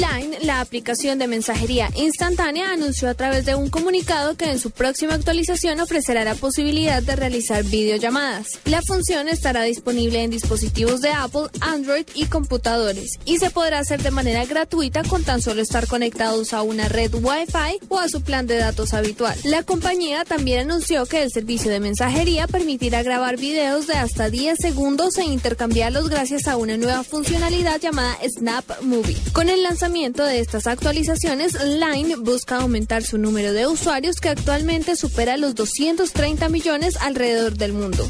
Line, la aplicación de mensajería instantánea, anunció a través de un comunicado que en su próxima actualización ofrecerá la posibilidad de realizar videollamadas. La función estará disponible en dispositivos de Apple, Android y computadores y se podrá hacer de manera gratuita con tan solo estar conectados a una red Wi-Fi o a su plan de datos habitual. La compañía también anunció que el servicio de mensajería permitirá grabar videos de hasta 10 segundos e intercambiarlos gracias a una nueva funcionalidad llamada Snap Movie. Con el de estas actualizaciones, Line busca aumentar su número de usuarios que actualmente supera los 230 millones alrededor del mundo.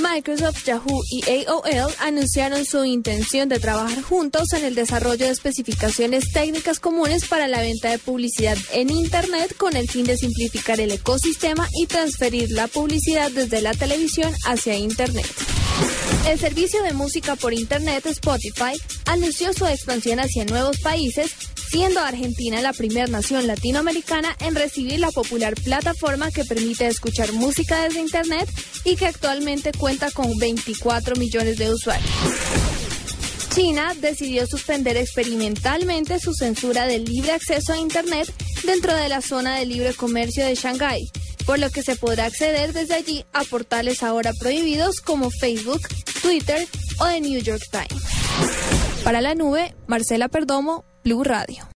Microsoft, Yahoo y AOL anunciaron su intención de trabajar juntos en el desarrollo de especificaciones técnicas comunes para la venta de publicidad en Internet con el fin de simplificar el ecosistema y transferir la publicidad desde la televisión hacia Internet. El servicio de música por Internet Spotify anunció su expansión hacia nuevos países, siendo Argentina la primera nación latinoamericana en recibir la popular plataforma que permite escuchar música desde Internet y que actualmente cuenta con 24 millones de usuarios. China decidió suspender experimentalmente su censura del libre acceso a Internet dentro de la zona de libre comercio de Shanghái, por lo que se podrá acceder desde allí a portales ahora prohibidos como Facebook, Twitter o The New York Times. Para la nube, Marcela Perdomo, Blue Radio.